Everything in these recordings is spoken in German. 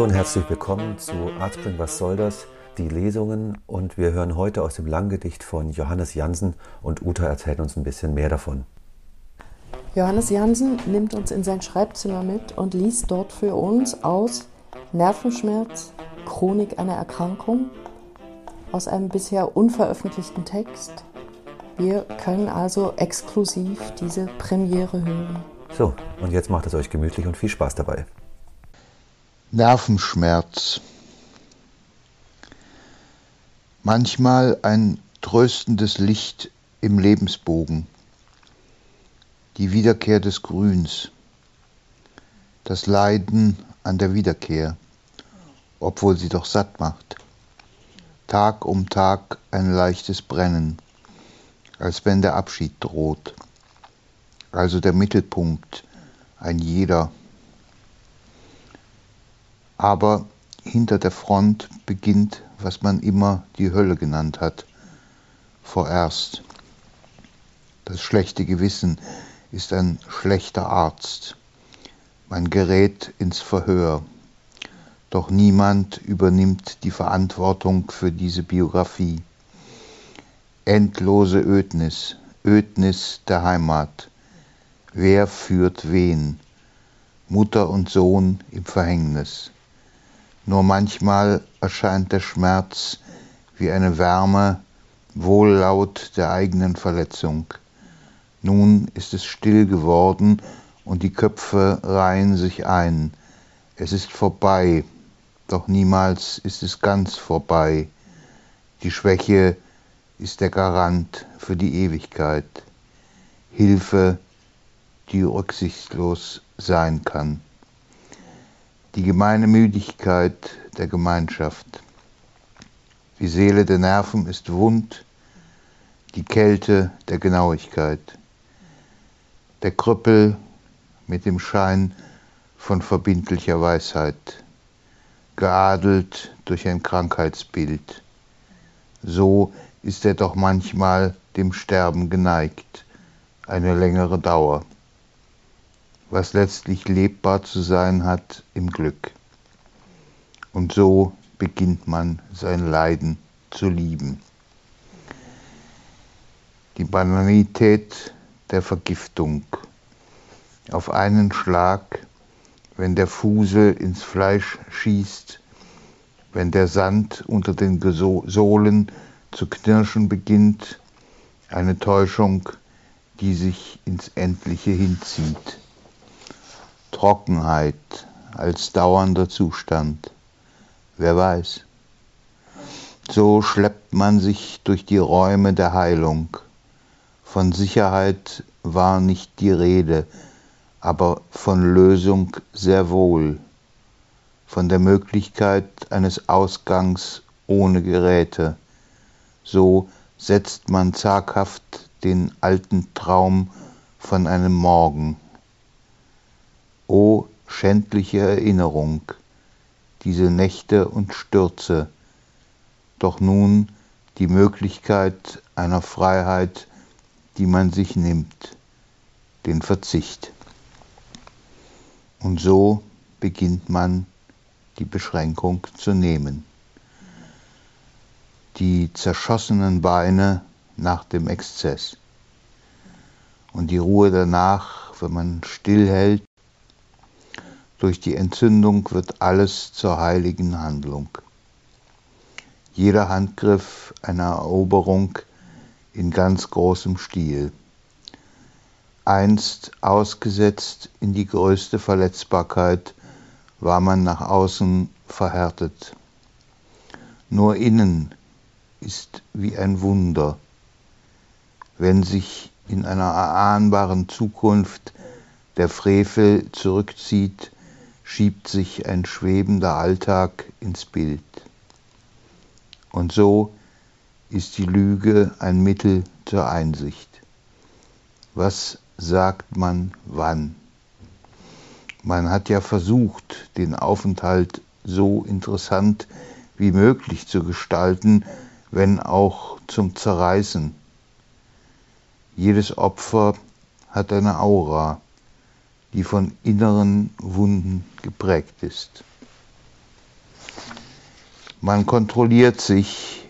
Hallo und herzlich willkommen zu Artspring Was soll das? Die Lesungen und wir hören heute aus dem Langgedicht von Johannes Jansen und Uta erzählt uns ein bisschen mehr davon. Johannes Jansen nimmt uns in sein Schreibzimmer mit und liest dort für uns aus Nervenschmerz, Chronik einer Erkrankung aus einem bisher unveröffentlichten Text. Wir können also exklusiv diese Premiere hören. So, und jetzt macht es euch gemütlich und viel Spaß dabei. Nervenschmerz. Manchmal ein tröstendes Licht im Lebensbogen. Die Wiederkehr des Grüns. Das Leiden an der Wiederkehr, obwohl sie doch satt macht. Tag um Tag ein leichtes Brennen, als wenn der Abschied droht. Also der Mittelpunkt, ein jeder. Aber hinter der Front beginnt, was man immer die Hölle genannt hat, vorerst. Das schlechte Gewissen ist ein schlechter Arzt. Man gerät ins Verhör. Doch niemand übernimmt die Verantwortung für diese Biografie. Endlose Ödnis, Ödnis der Heimat. Wer führt wen? Mutter und Sohn im Verhängnis. Nur manchmal erscheint der Schmerz wie eine Wärme, wohllaut der eigenen Verletzung. Nun ist es still geworden und die Köpfe reihen sich ein. Es ist vorbei, doch niemals ist es ganz vorbei. Die Schwäche ist der Garant für die Ewigkeit. Hilfe, die rücksichtslos sein kann. Die gemeine Müdigkeit der Gemeinschaft. Die Seele der Nerven ist wund, die Kälte der Genauigkeit. Der Krüppel mit dem Schein von verbindlicher Weisheit geadelt durch ein Krankheitsbild. So ist er doch manchmal dem Sterben geneigt, eine längere Dauer, was letztlich lebbar zu sein hat im Glück. Und so beginnt man sein Leiden zu lieben. Die Banalität der Vergiftung. Auf einen Schlag wenn der Fusel ins Fleisch schießt, wenn der Sand unter den Sohlen zu knirschen beginnt, eine Täuschung, die sich ins Endliche hinzieht. Trockenheit als dauernder Zustand. Wer weiß. So schleppt man sich durch die Räume der Heilung. Von Sicherheit war nicht die Rede, aber von Lösung sehr wohl, von der Möglichkeit eines Ausgangs ohne Geräte. So setzt man zaghaft den alten Traum von einem Morgen. O schändliche Erinnerung, diese Nächte und Stürze, doch nun die Möglichkeit einer Freiheit, die man sich nimmt, den Verzicht. Und so beginnt man die Beschränkung zu nehmen. Die zerschossenen Beine nach dem Exzess und die Ruhe danach, wenn man stillhält. Durch die Entzündung wird alles zur heiligen Handlung. Jeder Handgriff einer Eroberung in ganz großem Stil einst ausgesetzt in die größte Verletzbarkeit, war man nach außen verhärtet. Nur innen ist wie ein Wunder, wenn sich in einer erahnbaren Zukunft der Frevel zurückzieht, schiebt sich ein schwebender Alltag ins Bild. Und so ist die Lüge ein Mittel zur Einsicht. Was sagt man wann. Man hat ja versucht, den Aufenthalt so interessant wie möglich zu gestalten, wenn auch zum Zerreißen. Jedes Opfer hat eine Aura, die von inneren Wunden geprägt ist. Man kontrolliert sich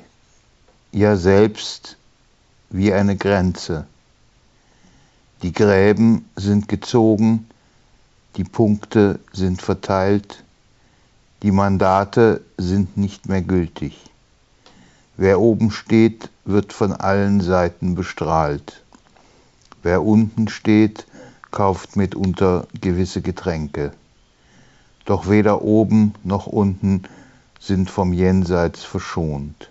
ja selbst wie eine Grenze. Die Gräben sind gezogen, die Punkte sind verteilt, die Mandate sind nicht mehr gültig. Wer oben steht, wird von allen Seiten bestrahlt. Wer unten steht, kauft mitunter gewisse Getränke. Doch weder oben noch unten sind vom Jenseits verschont.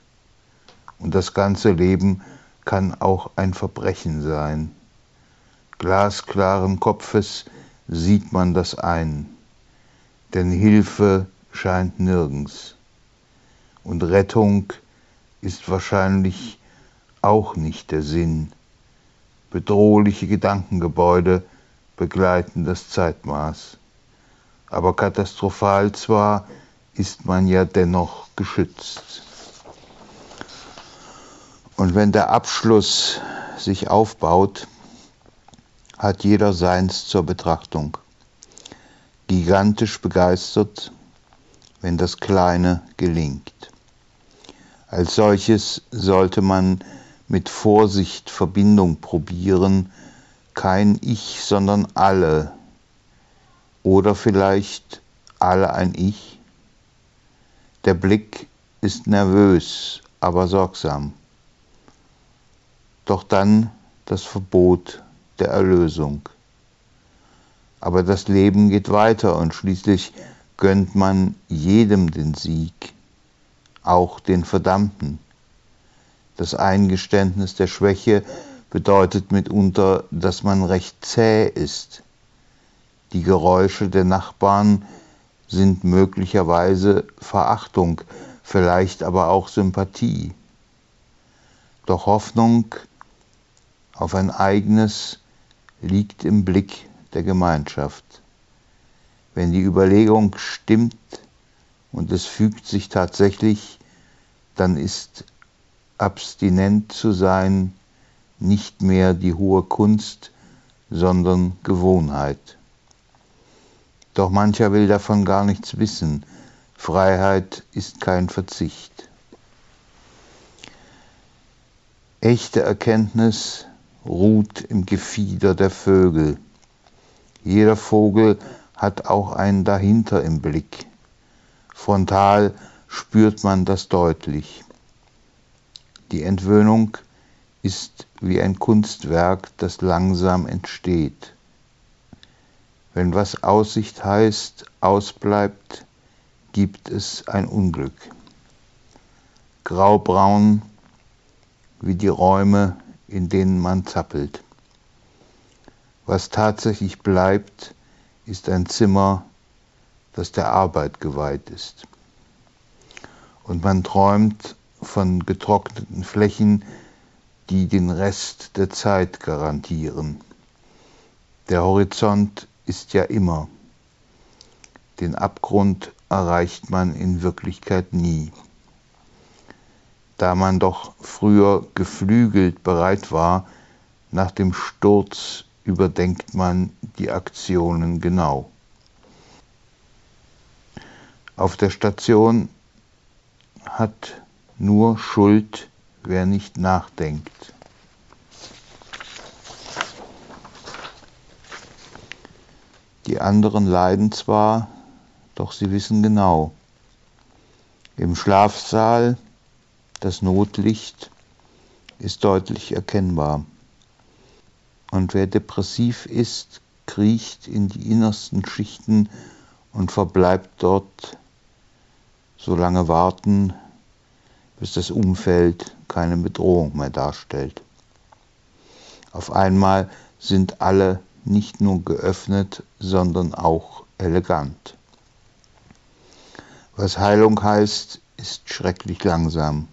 Und das ganze Leben kann auch ein Verbrechen sein. Glasklaren Kopfes sieht man das ein, denn Hilfe scheint nirgends. Und Rettung ist wahrscheinlich auch nicht der Sinn. Bedrohliche Gedankengebäude begleiten das Zeitmaß. Aber katastrophal zwar, ist man ja dennoch geschützt. Und wenn der Abschluss sich aufbaut, hat jeder seins zur Betrachtung. Gigantisch begeistert, wenn das Kleine gelingt. Als solches sollte man mit Vorsicht Verbindung probieren, kein Ich, sondern alle. Oder vielleicht alle ein Ich. Der Blick ist nervös, aber sorgsam. Doch dann das Verbot der Erlösung. Aber das Leben geht weiter und schließlich gönnt man jedem den Sieg, auch den Verdammten. Das Eingeständnis der Schwäche bedeutet mitunter, dass man recht zäh ist. Die Geräusche der Nachbarn sind möglicherweise Verachtung, vielleicht aber auch Sympathie. Doch Hoffnung auf ein eigenes liegt im Blick der Gemeinschaft. Wenn die Überlegung stimmt und es fügt sich tatsächlich, dann ist abstinent zu sein nicht mehr die hohe Kunst, sondern Gewohnheit. Doch mancher will davon gar nichts wissen. Freiheit ist kein Verzicht. Echte Erkenntnis ruht im Gefieder der Vögel. Jeder Vogel hat auch einen dahinter im Blick. Frontal spürt man das deutlich. Die Entwöhnung ist wie ein Kunstwerk, das langsam entsteht. Wenn was Aussicht heißt, ausbleibt, gibt es ein Unglück. Graubraun wie die Räume, in denen man zappelt. Was tatsächlich bleibt, ist ein Zimmer, das der Arbeit geweiht ist. Und man träumt von getrockneten Flächen, die den Rest der Zeit garantieren. Der Horizont ist ja immer. Den Abgrund erreicht man in Wirklichkeit nie. Da man doch früher geflügelt bereit war, nach dem Sturz überdenkt man die Aktionen genau. Auf der Station hat nur Schuld, wer nicht nachdenkt. Die anderen leiden zwar, doch sie wissen genau. Im Schlafsaal das Notlicht ist deutlich erkennbar. Und wer depressiv ist, kriecht in die innersten Schichten und verbleibt dort so lange warten, bis das Umfeld keine Bedrohung mehr darstellt. Auf einmal sind alle nicht nur geöffnet, sondern auch elegant. Was Heilung heißt, ist schrecklich langsam.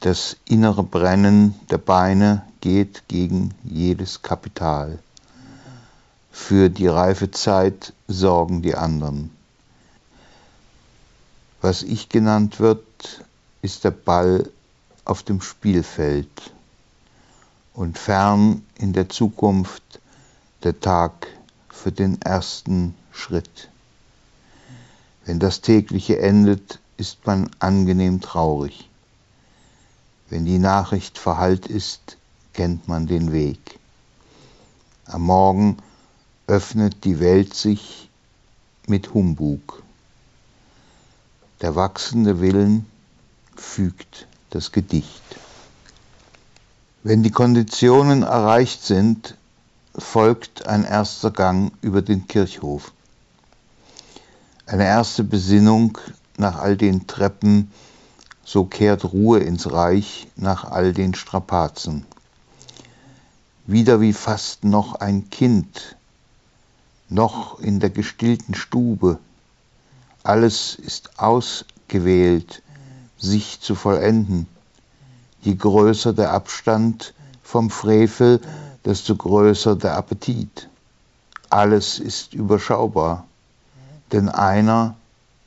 Das innere Brennen der Beine geht gegen jedes Kapital. Für die reife Zeit sorgen die anderen. Was ich genannt wird, ist der Ball auf dem Spielfeld und fern in der Zukunft der Tag für den ersten Schritt. Wenn das tägliche endet, ist man angenehm traurig. Wenn die Nachricht verhallt ist, kennt man den Weg. Am Morgen öffnet die Welt sich mit Humbug. Der wachsende Willen fügt das Gedicht. Wenn die Konditionen erreicht sind, folgt ein erster Gang über den Kirchhof. Eine erste Besinnung nach all den Treppen, so kehrt Ruhe ins Reich nach all den Strapazen. Wieder wie fast noch ein Kind, noch in der gestillten Stube. Alles ist ausgewählt, sich zu vollenden. Je größer der Abstand vom Frevel, desto größer der Appetit. Alles ist überschaubar, denn einer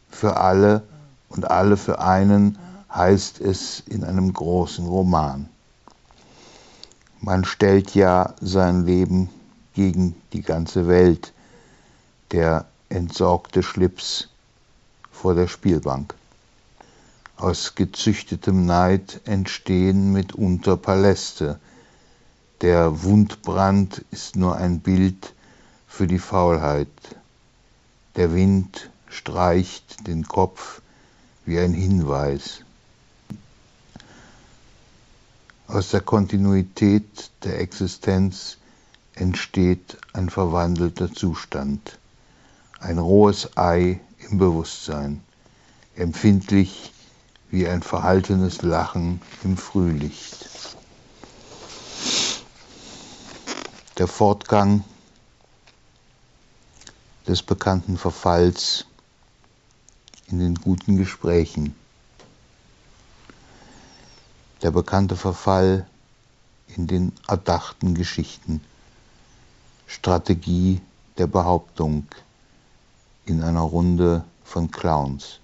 für alle und alle für einen heißt es in einem großen Roman. Man stellt ja sein Leben gegen die ganze Welt, der entsorgte Schlips vor der Spielbank. Aus gezüchtetem Neid entstehen mitunter Paläste. Der Wundbrand ist nur ein Bild für die Faulheit. Der Wind streicht den Kopf wie ein Hinweis. Aus der Kontinuität der Existenz entsteht ein verwandelter Zustand, ein rohes Ei im Bewusstsein, empfindlich wie ein verhaltenes Lachen im Frühlicht. Der Fortgang des bekannten Verfalls in den guten Gesprächen. Der bekannte Verfall in den erdachten Geschichten. Strategie der Behauptung in einer Runde von Clowns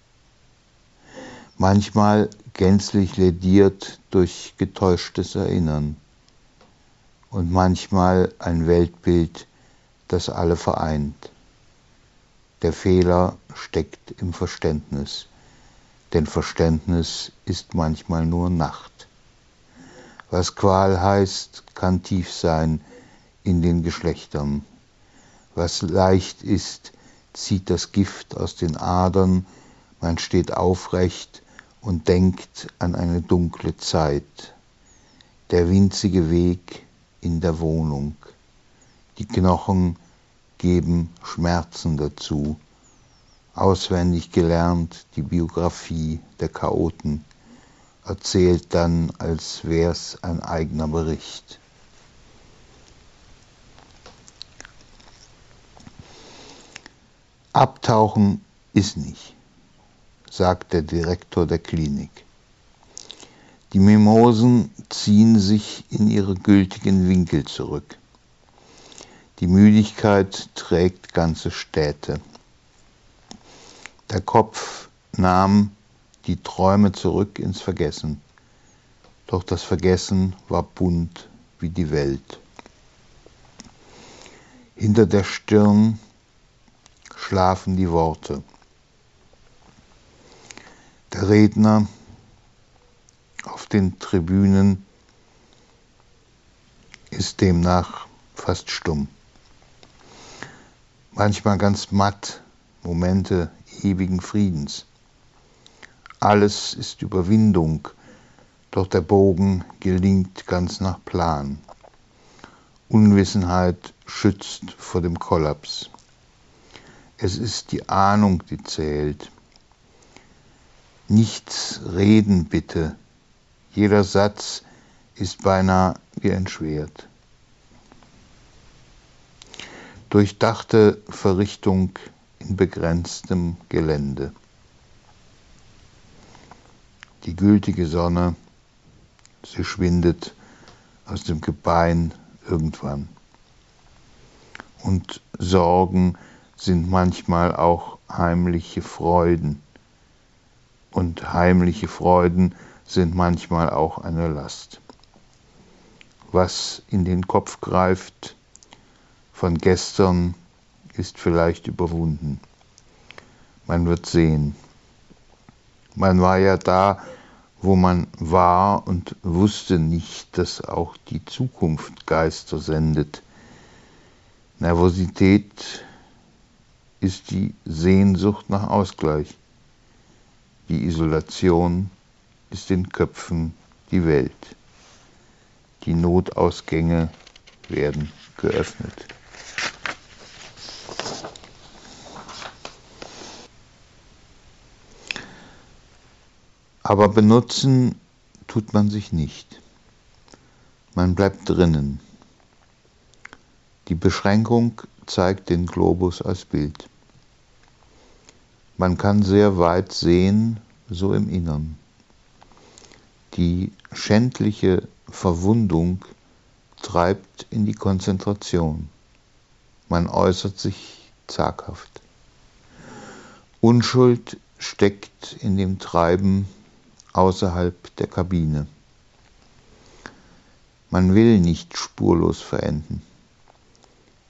manchmal gänzlich lediert durch getäuschtes Erinnern und manchmal ein Weltbild, das alle vereint. Der Fehler steckt im Verständnis, denn Verständnis ist manchmal nur Nacht. Was Qual heißt, kann tief sein in den Geschlechtern. Was leicht ist, zieht das Gift aus den Adern, man steht aufrecht und denkt an eine dunkle Zeit, der winzige Weg in der Wohnung. Die Knochen geben Schmerzen dazu. Auswendig gelernt die Biografie der Chaoten, erzählt dann, als wär's ein eigener Bericht. Abtauchen ist nicht sagt der Direktor der Klinik. Die Mimosen ziehen sich in ihre gültigen Winkel zurück. Die Müdigkeit trägt ganze Städte. Der Kopf nahm die Träume zurück ins Vergessen. Doch das Vergessen war bunt wie die Welt. Hinter der Stirn schlafen die Worte. Der Redner auf den Tribünen ist demnach fast stumm. Manchmal ganz matt, Momente ewigen Friedens. Alles ist Überwindung, doch der Bogen gelingt ganz nach Plan. Unwissenheit schützt vor dem Kollaps. Es ist die Ahnung, die zählt, Nichts reden bitte. Jeder Satz ist beinahe wie ein Schwert. Durchdachte Verrichtung in begrenztem Gelände. Die gültige Sonne, sie schwindet aus dem Gebein irgendwann. Und Sorgen sind manchmal auch heimliche Freuden und heimliche Freuden sind manchmal auch eine Last. Was in den Kopf greift von gestern, ist vielleicht überwunden. Man wird sehen. Man war ja da, wo man war und wusste nicht, dass auch die Zukunft Geister sendet. Nervosität ist die Sehnsucht nach Ausgleich. Die Isolation ist in Köpfen die Welt. Die Notausgänge werden geöffnet. Aber benutzen tut man sich nicht. Man bleibt drinnen. Die Beschränkung zeigt den Globus als Bild. Man kann sehr weit sehen, so im Innern. Die schändliche Verwundung treibt in die Konzentration. Man äußert sich zaghaft. Unschuld steckt in dem Treiben außerhalb der Kabine. Man will nicht spurlos verenden.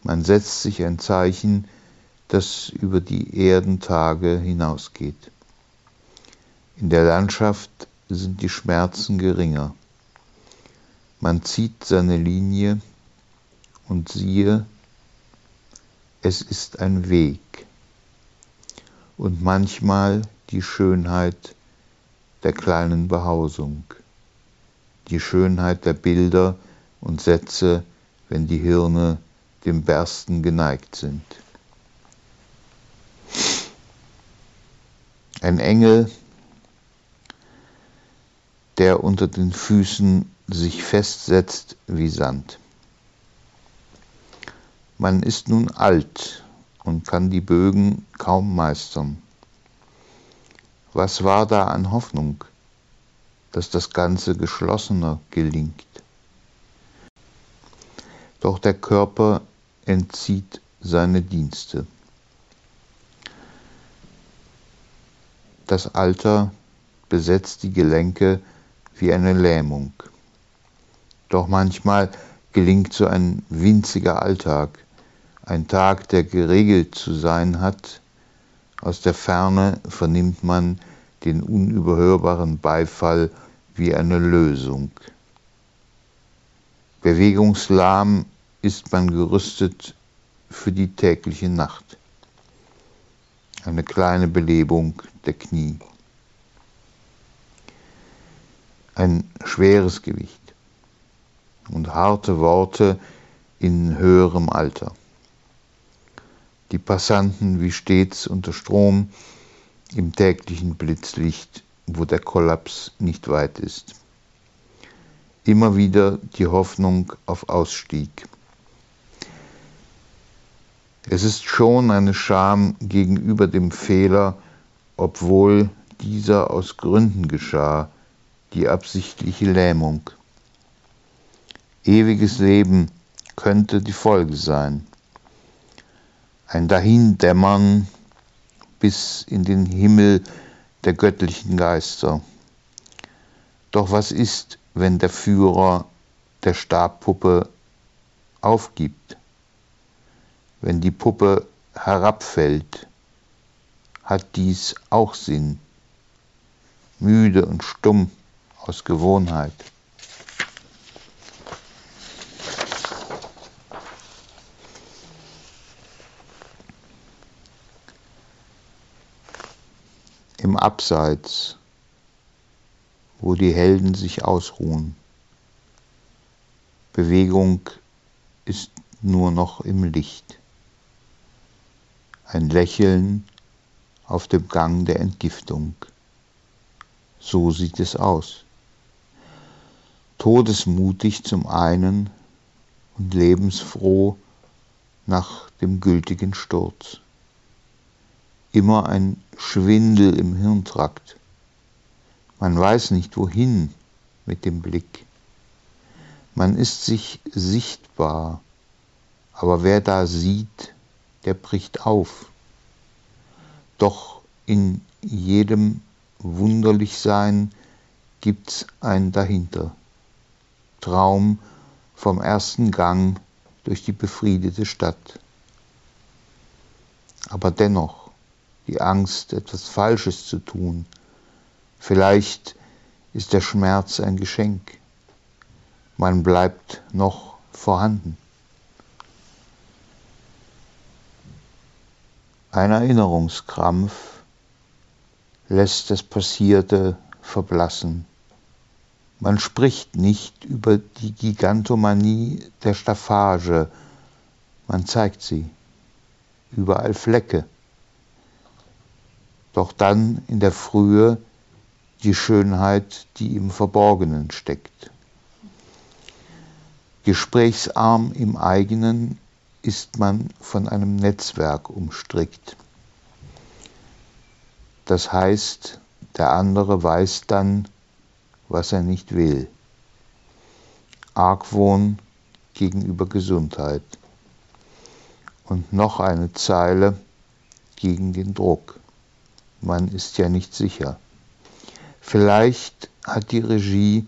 Man setzt sich ein Zeichen, das über die Erdentage hinausgeht. In der Landschaft sind die Schmerzen geringer. Man zieht seine Linie und siehe, es ist ein Weg und manchmal die Schönheit der kleinen Behausung, die Schönheit der Bilder und Sätze, wenn die Hirne dem Bersten geneigt sind. Ein Engel, der unter den Füßen sich festsetzt wie Sand. Man ist nun alt und kann die Bögen kaum meistern. Was war da an Hoffnung, dass das Ganze geschlossener gelingt? Doch der Körper entzieht seine Dienste. Das Alter besetzt die Gelenke wie eine Lähmung. Doch manchmal gelingt so ein winziger Alltag, ein Tag, der geregelt zu sein hat, aus der Ferne vernimmt man den unüberhörbaren Beifall wie eine Lösung. Bewegungslahm ist man gerüstet für die tägliche Nacht. Eine kleine Belebung der Knie. Ein schweres Gewicht und harte Worte in höherem Alter die Passanten wie stets unter Strom im täglichen Blitzlicht, wo der Kollaps nicht weit ist. Immer wieder die Hoffnung auf Ausstieg. Es ist schon eine Scham gegenüber dem Fehler, obwohl dieser aus Gründen geschah, die absichtliche Lähmung. Ewiges Leben könnte die Folge sein ein Dahindämmern bis in den Himmel der göttlichen Geister. Doch was ist, wenn der Führer der Stabpuppe aufgibt? Wenn die Puppe herabfällt, hat dies auch Sinn, müde und stumm aus Gewohnheit. im Abseits, wo die Helden sich ausruhen. Bewegung ist nur noch im Licht. Ein Lächeln auf dem Gang der Entgiftung. So sieht es aus. Todesmutig zum einen und lebensfroh nach dem gültigen Sturz immer ein Schwindel im Hirntrakt. Man weiß nicht wohin mit dem Blick. Man ist sich sichtbar, aber wer da sieht, der bricht auf. Doch in jedem Wunderlichsein gibt's ein dahinter. Traum vom ersten Gang durch die befriedete Stadt. Aber dennoch, die Angst, etwas Falsches zu tun, Vielleicht ist der Schmerz ein Geschenk. Man bleibt noch vorhanden. Ein Erinnerungskrampf lässt das Passierte verblassen. Man spricht nicht über die Gigantomanie der Staffage, man zeigt sie, überall Flecke. Doch dann in der Frühe die Schönheit, die im Verborgenen steckt. Gesprächsarm im eigenen ist man von einem Netzwerk umstrickt. Das heißt, der andere weiß dann, was er nicht will. Argwohn gegenüber Gesundheit. Und noch eine Zeile gegen den Druck. Man ist ja nicht sicher. Vielleicht hat die Regie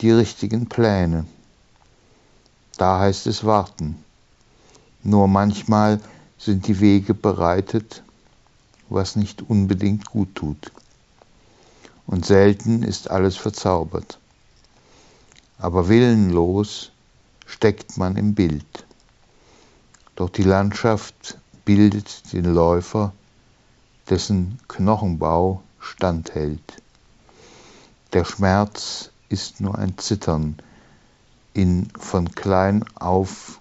die richtigen Pläne. Da heißt es warten. Nur manchmal sind die Wege bereitet, was nicht unbedingt gut tut. Und selten ist alles verzaubert. Aber willenlos steckt man im Bild. Doch die Landschaft bildet den Läufer, dessen Knochenbau standhält. Der Schmerz ist nur ein Zittern in von klein auf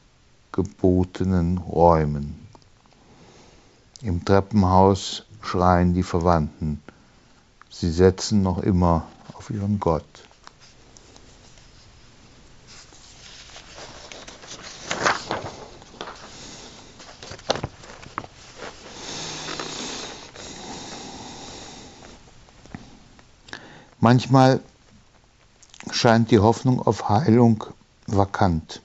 gebotenen Räumen. Im Treppenhaus schreien die Verwandten. Sie setzen noch immer auf ihren Gott. Manchmal scheint die Hoffnung auf Heilung vakant.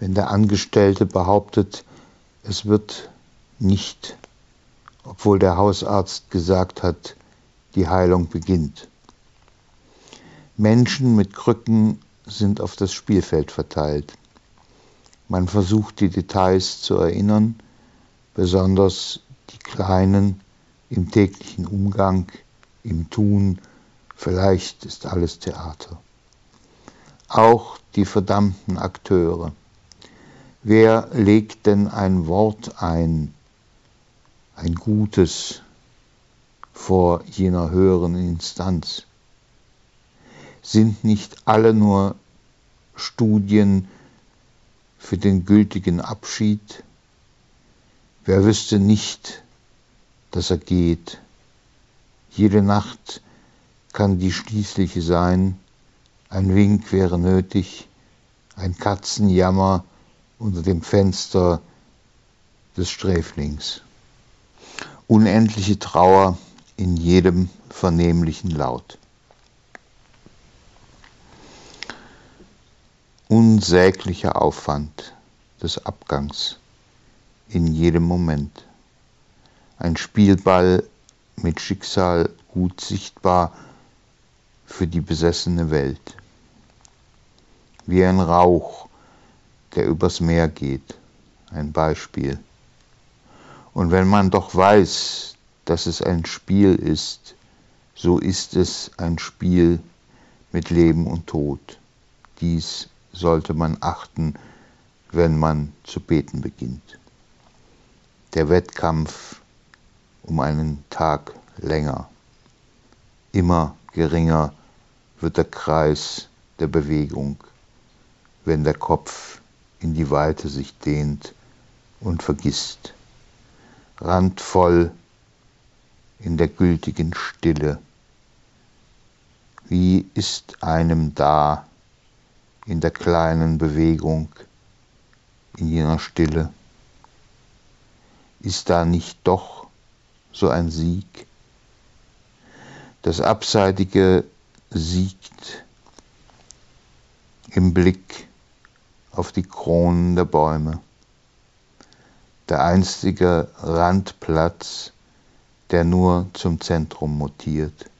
Wenn der Angestellte behauptet, es wird nicht, obwohl der Hausarzt gesagt hat, die Heilung beginnt. Menschen mit Krücken sind auf das Spielfeld verteilt. Man versucht die Details zu erinnern, besonders die kleinen im täglichen Umgang, im Tun, Vielleicht ist alles Theater. Auch die verdammten Akteure. Wer legt denn ein Wort ein, ein gutes, vor jener höheren Instanz? Sind nicht alle nur Studien für den gültigen Abschied? Wer wüsste nicht, dass er geht? Jede Nacht kann die schließliche sein, ein Wink wäre nötig, ein Katzenjammer unter dem Fenster des Sträflings. Unendliche Trauer in jedem vernehmlichen Laut. Unsäglicher Aufwand des Abgangs in jedem Moment. Ein Spielball mit Schicksal gut sichtbar für die besessene Welt. Wie ein Rauch, der übers Meer geht, ein Beispiel. Und wenn man doch weiß, dass es ein Spiel ist, so ist es ein Spiel mit Leben und Tod. Dies sollte man achten, wenn man zu beten beginnt. Der Wettkampf um einen Tag länger, immer geringer wird der Kreis der Bewegung, wenn der Kopf in die Weite sich dehnt und vergisst, randvoll in der gültigen Stille. Wie ist einem da in der kleinen Bewegung, in jener Stille? Ist da nicht doch so ein Sieg? Das Abseitige siegt im Blick auf die Kronen der Bäume. Der einstige Randplatz, der nur zum Zentrum mutiert.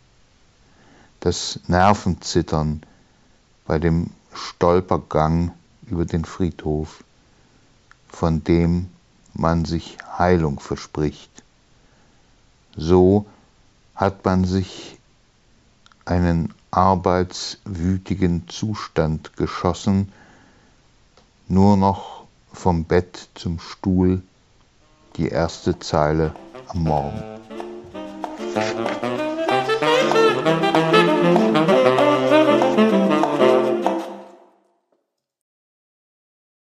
Das Nervenzittern bei dem Stolpergang über den Friedhof, von dem man sich Heilung verspricht. So hat man sich einen arbeitswütigen Zustand geschossen, nur noch vom Bett zum Stuhl die erste Zeile am Morgen.